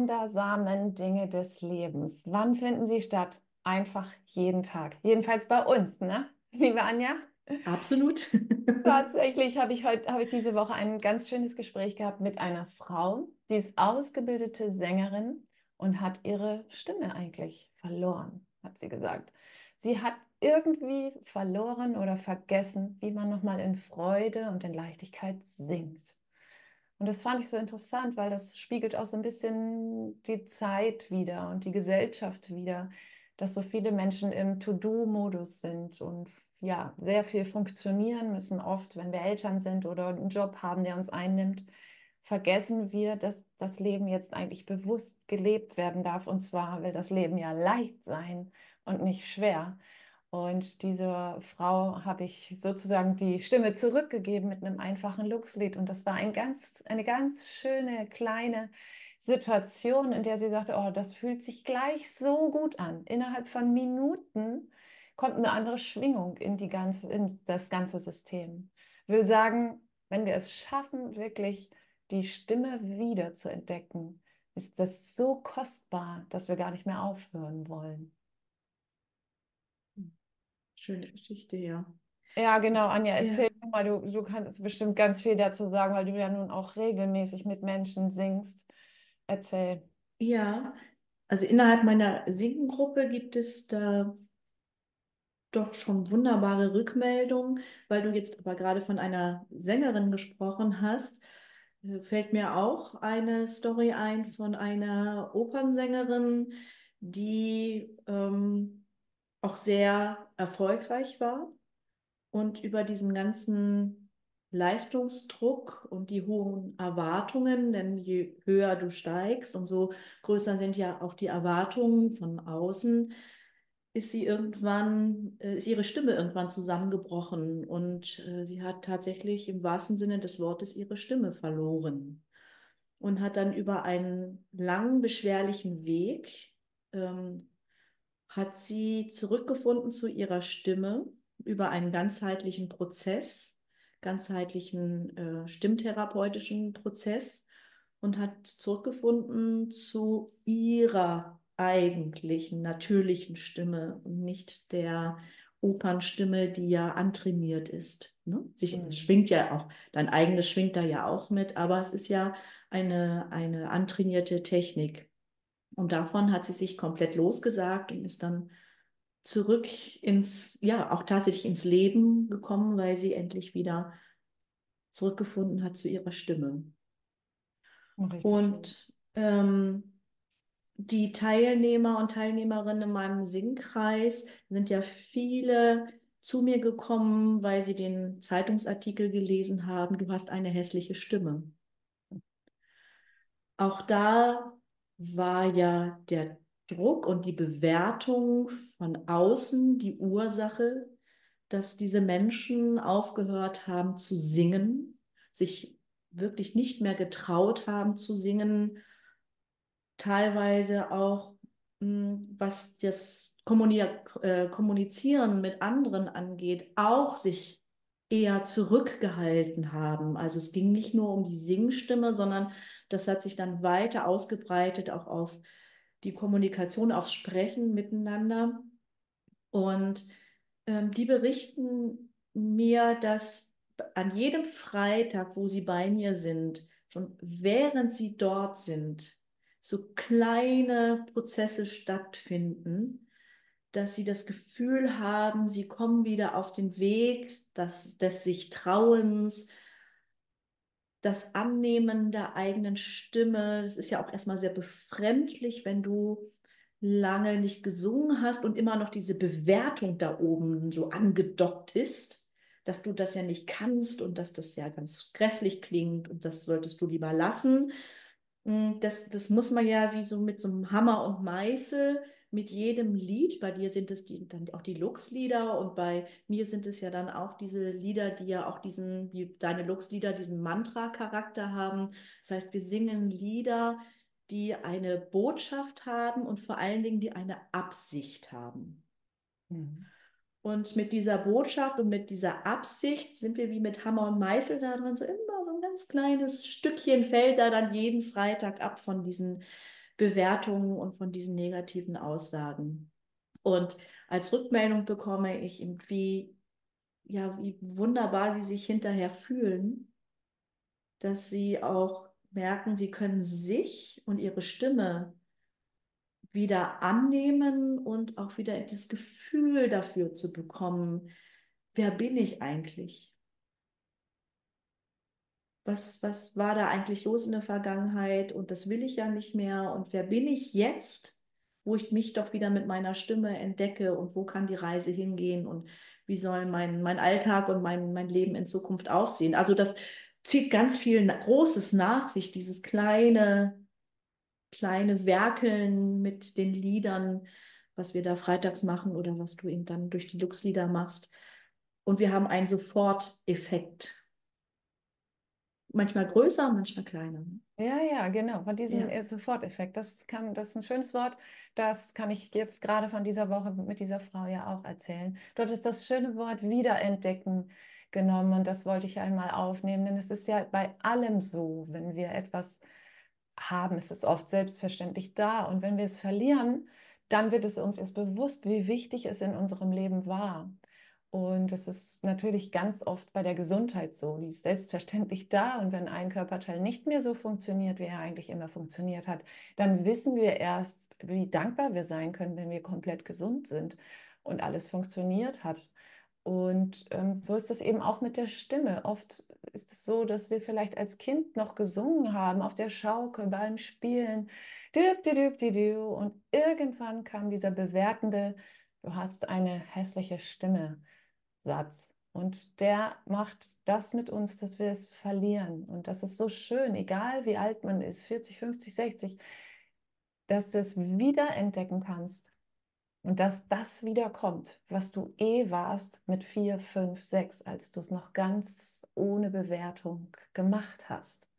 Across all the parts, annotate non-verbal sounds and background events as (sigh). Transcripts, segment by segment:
wundersamen Dinge des Lebens. Wann finden sie statt? Einfach jeden Tag. Jedenfalls bei uns, ne? (laughs) Liebe Anja? Absolut. (laughs) Tatsächlich habe ich heute, habe ich diese Woche ein ganz schönes Gespräch gehabt mit einer Frau, die ist ausgebildete Sängerin und hat ihre Stimme eigentlich verloren, hat sie gesagt. Sie hat irgendwie verloren oder vergessen, wie man nochmal in Freude und in Leichtigkeit singt. Und das fand ich so interessant, weil das spiegelt auch so ein bisschen die Zeit wieder und die Gesellschaft wieder, dass so viele Menschen im To-Do-Modus sind und ja, sehr viel funktionieren müssen. Oft, wenn wir Eltern sind oder einen Job haben, der uns einnimmt, vergessen wir, dass das Leben jetzt eigentlich bewusst gelebt werden darf. Und zwar will das Leben ja leicht sein und nicht schwer. Und dieser Frau habe ich sozusagen die Stimme zurückgegeben mit einem einfachen Luxlied. Und das war ein ganz, eine ganz schöne kleine Situation, in der sie sagte, oh, das fühlt sich gleich so gut an. Innerhalb von Minuten kommt eine andere Schwingung in, die ganze, in das ganze System. Ich will sagen, wenn wir es schaffen, wirklich die Stimme wieder zu entdecken, ist das so kostbar, dass wir gar nicht mehr aufhören wollen. Schöne Geschichte, ja. Ja, genau, Anja, erzähl ja. mal, du, du kannst bestimmt ganz viel dazu sagen, weil du ja nun auch regelmäßig mit Menschen singst. Erzähl. Ja, also innerhalb meiner Singengruppe gibt es da doch schon wunderbare Rückmeldungen, weil du jetzt aber gerade von einer Sängerin gesprochen hast. Äh, fällt mir auch eine Story ein von einer Opernsängerin, die ähm, auch sehr erfolgreich war und über diesen ganzen Leistungsdruck und die hohen Erwartungen, denn je höher du steigst, umso größer sind ja auch die Erwartungen von außen, ist sie irgendwann, äh, ist ihre Stimme irgendwann zusammengebrochen und äh, sie hat tatsächlich im wahrsten Sinne des Wortes ihre Stimme verloren und hat dann über einen langen, beschwerlichen Weg ähm, hat sie zurückgefunden zu ihrer Stimme über einen ganzheitlichen Prozess, ganzheitlichen äh, stimmtherapeutischen Prozess und hat zurückgefunden zu ihrer eigentlichen, natürlichen Stimme und nicht der Opernstimme, die ja antrainiert ist. Ne? Sich, mhm. Es schwingt ja auch, dein eigenes schwingt da ja auch mit, aber es ist ja eine, eine antrainierte Technik. Und davon hat sie sich komplett losgesagt und ist dann zurück ins, ja, auch tatsächlich ins Leben gekommen, weil sie endlich wieder zurückgefunden hat zu ihrer Stimme. Richtig und ähm, die Teilnehmer und Teilnehmerinnen in meinem Singkreis sind ja viele zu mir gekommen, weil sie den Zeitungsartikel gelesen haben, du hast eine hässliche Stimme. Auch da war ja der Druck und die Bewertung von außen die Ursache, dass diese Menschen aufgehört haben zu singen, sich wirklich nicht mehr getraut haben zu singen, teilweise auch hm, was das äh, Kommunizieren mit anderen angeht, auch sich eher zurückgehalten haben. Also es ging nicht nur um die Singstimme, sondern das hat sich dann weiter ausgebreitet, auch auf die Kommunikation, aufs Sprechen miteinander. Und ähm, die berichten mir, dass an jedem Freitag, wo sie bei mir sind, schon während sie dort sind, so kleine Prozesse stattfinden, dass sie das Gefühl haben, sie kommen wieder auf den Weg des, des sich Trauens, das Annehmen der eigenen Stimme. Das ist ja auch erstmal sehr befremdlich, wenn du lange nicht gesungen hast und immer noch diese Bewertung da oben so angedockt ist, dass du das ja nicht kannst und dass das ja ganz grässlich klingt und das solltest du lieber lassen. Hm, das, das muss man ja wie so mit so einem Hammer und Meißel mit jedem Lied, bei dir sind es die, dann auch die Lux-Lieder und bei mir sind es ja dann auch diese Lieder, die ja auch diesen, wie deine Lux-Lieder, diesen Mantra-Charakter haben. Das heißt, wir singen Lieder, die eine Botschaft haben und vor allen Dingen, die eine Absicht haben. Mhm. Und mit dieser Botschaft und mit dieser Absicht sind wir wie mit Hammer und Meißel da dran, so immer so ein ganz kleines Stückchen fällt da dann jeden Freitag ab von diesen Bewertungen und von diesen negativen Aussagen. Und als Rückmeldung bekomme ich irgendwie, ja, wie wunderbar sie sich hinterher fühlen, dass sie auch merken, sie können sich und ihre Stimme wieder annehmen und auch wieder das Gefühl dafür zu bekommen, wer bin ich eigentlich? Was, was war da eigentlich los in der Vergangenheit und das will ich ja nicht mehr und wer bin ich jetzt, wo ich mich doch wieder mit meiner Stimme entdecke und wo kann die Reise hingehen und wie soll mein, mein Alltag und mein, mein Leben in Zukunft aussehen? Also das zieht ganz viel Großes nach sich, dieses kleine, kleine Werkeln mit den Liedern, was wir da freitags machen oder was du eben dann durch die Lux-Lieder machst. Und wir haben einen Soforteffekt. Manchmal größer, manchmal kleiner. Ja, ja, genau, von diesem ja. Soforteffekt. Das kann, das ist ein schönes Wort. Das kann ich jetzt gerade von dieser Woche mit dieser Frau ja auch erzählen. Dort ist das schöne Wort wiederentdecken genommen und das wollte ich einmal aufnehmen, denn es ist ja bei allem so, wenn wir etwas haben, ist es oft selbstverständlich da und wenn wir es verlieren, dann wird es uns erst bewusst, wie wichtig es in unserem Leben war. Und es ist natürlich ganz oft bei der Gesundheit so, die ist selbstverständlich da. Und wenn ein Körperteil nicht mehr so funktioniert, wie er eigentlich immer funktioniert hat, dann wissen wir erst, wie dankbar wir sein können, wenn wir komplett gesund sind und alles funktioniert hat. Und ähm, so ist es eben auch mit der Stimme. Oft ist es so, dass wir vielleicht als Kind noch gesungen haben auf der Schaukel beim Spielen. Und irgendwann kam dieser bewertende, du hast eine hässliche Stimme Satz. Und der macht das mit uns, dass wir es verlieren. Und das ist so schön, egal wie alt man ist, 40, 50, 60, dass du es wiederentdecken kannst und dass das wiederkommt, was du eh warst mit vier, fünf, sechs, als du es noch ganz ohne Bewertung gemacht hast.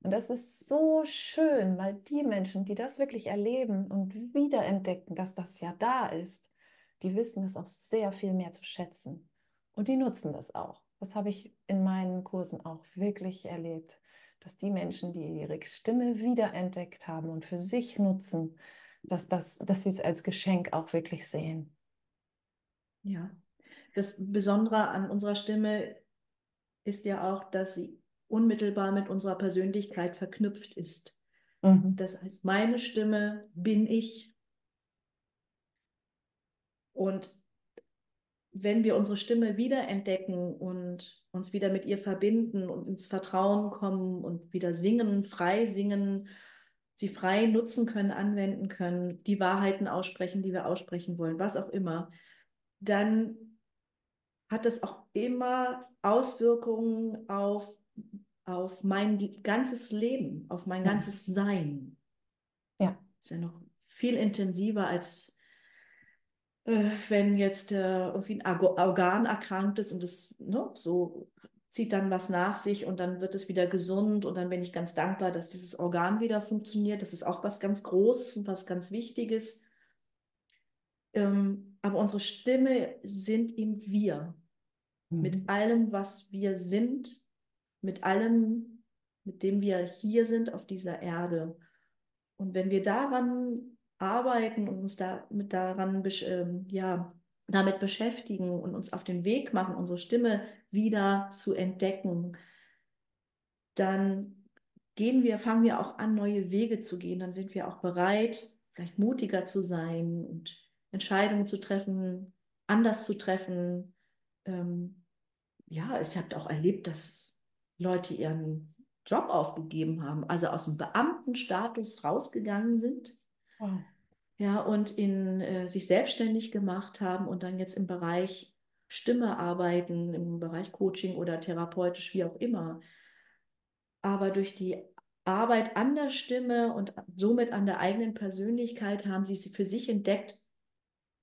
Und das ist so schön, weil die Menschen, die das wirklich erleben und wiederentdecken, dass das ja da ist, die wissen es auch sehr viel mehr zu schätzen. Und die nutzen das auch. Das habe ich in meinen Kursen auch wirklich erlebt, dass die Menschen, die ihre Stimme wiederentdeckt haben und für sich nutzen, dass, das, dass sie es als Geschenk auch wirklich sehen. Ja, das Besondere an unserer Stimme ist ja auch, dass sie unmittelbar mit unserer Persönlichkeit verknüpft ist. Mhm. Das heißt, meine Stimme bin ich. Und wenn wir unsere Stimme wiederentdecken und uns wieder mit ihr verbinden und ins Vertrauen kommen und wieder singen, frei singen sie frei nutzen können, anwenden können, die Wahrheiten aussprechen, die wir aussprechen wollen, was auch immer, dann hat das auch immer Auswirkungen auf, auf mein ganzes Leben, auf mein ja. ganzes Sein. Ja. Das ist ja noch viel intensiver als äh, wenn jetzt äh, irgendwie ein Organ erkrankt ist und es ne, so zieht dann was nach sich und dann wird es wieder gesund und dann bin ich ganz dankbar, dass dieses Organ wieder funktioniert. Das ist auch was ganz Großes und was ganz Wichtiges. Ähm, aber unsere Stimme sind eben wir. Mhm. Mit allem, was wir sind, mit allem, mit dem wir hier sind auf dieser Erde. Und wenn wir daran arbeiten und uns damit daran ähm, ja, damit beschäftigen und uns auf den Weg machen, unsere Stimme wieder zu entdecken, dann gehen wir, fangen wir auch an, neue Wege zu gehen. Dann sind wir auch bereit, vielleicht mutiger zu sein und Entscheidungen zu treffen, anders zu treffen. Ähm, ja, ich habe auch erlebt, dass Leute ihren Job aufgegeben haben, also aus dem Beamtenstatus rausgegangen sind. Wow ja, und in äh, sich selbstständig gemacht haben und dann jetzt im Bereich Stimme arbeiten, im Bereich Coaching oder therapeutisch, wie auch immer. Aber durch die Arbeit an der Stimme und somit an der eigenen Persönlichkeit haben sie für sich entdeckt,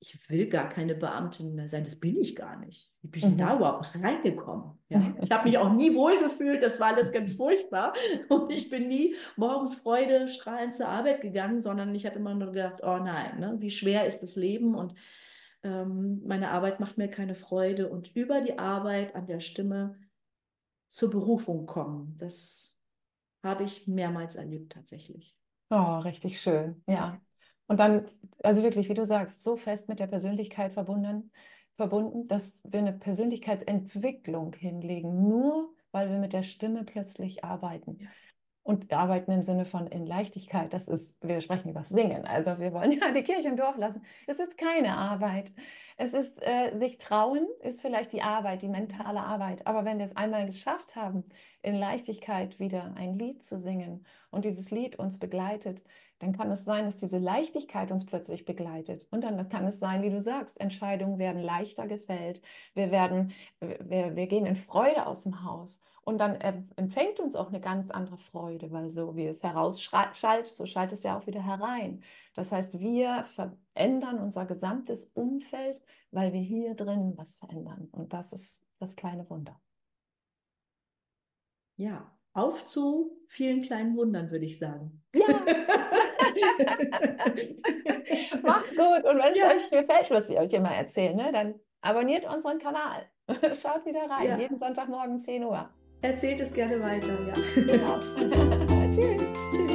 ich will gar keine Beamtin mehr sein, das bin ich gar nicht. Wie bin ich mhm. da überhaupt reingekommen? Ja? Ich habe mich auch nie wohlgefühlt, das war alles ganz furchtbar. (laughs) Und ich bin nie morgens Freude strahlend zur Arbeit gegangen, sondern ich habe immer nur gedacht, oh nein, ne? wie schwer ist das Leben und ähm, meine Arbeit macht mir keine Freude. Und über die Arbeit an der Stimme zur Berufung kommen, das habe ich mehrmals erlebt tatsächlich. Oh, richtig schön, ja. Und dann, also wirklich, wie du sagst, so fest mit der Persönlichkeit verbunden, verbunden, dass wir eine Persönlichkeitsentwicklung hinlegen, nur weil wir mit der Stimme plötzlich arbeiten. Ja. Und arbeiten im Sinne von in Leichtigkeit, das ist, wir sprechen über Singen. Also wir wollen (laughs) ja die Kirche im Dorf lassen. Es ist keine Arbeit. Es ist äh, sich trauen, ist vielleicht die Arbeit, die mentale Arbeit. Aber wenn wir es einmal geschafft haben, in Leichtigkeit wieder ein Lied zu singen und dieses Lied uns begleitet, dann kann es sein, dass diese Leichtigkeit uns plötzlich begleitet. Und dann kann es sein, wie du sagst, Entscheidungen werden leichter gefällt. Wir werden, wir, wir gehen in Freude aus dem Haus. Und dann empfängt uns auch eine ganz andere Freude, weil so wie es herausschaltet, so schaltet es ja auch wieder herein. Das heißt, wir verändern unser gesamtes Umfeld, weil wir hier drin was verändern. Und das ist das kleine Wunder. Ja, auf zu vielen kleinen Wundern, würde ich sagen. Ja. (laughs) (laughs) Macht's gut. Und wenn es ja. euch gefällt, was wir euch immer erzählen, ne, dann abonniert unseren Kanal. (laughs) Schaut wieder rein, ja. jeden Sonntagmorgen 10 Uhr. Erzählt es gerne weiter, ja. Genau. (laughs)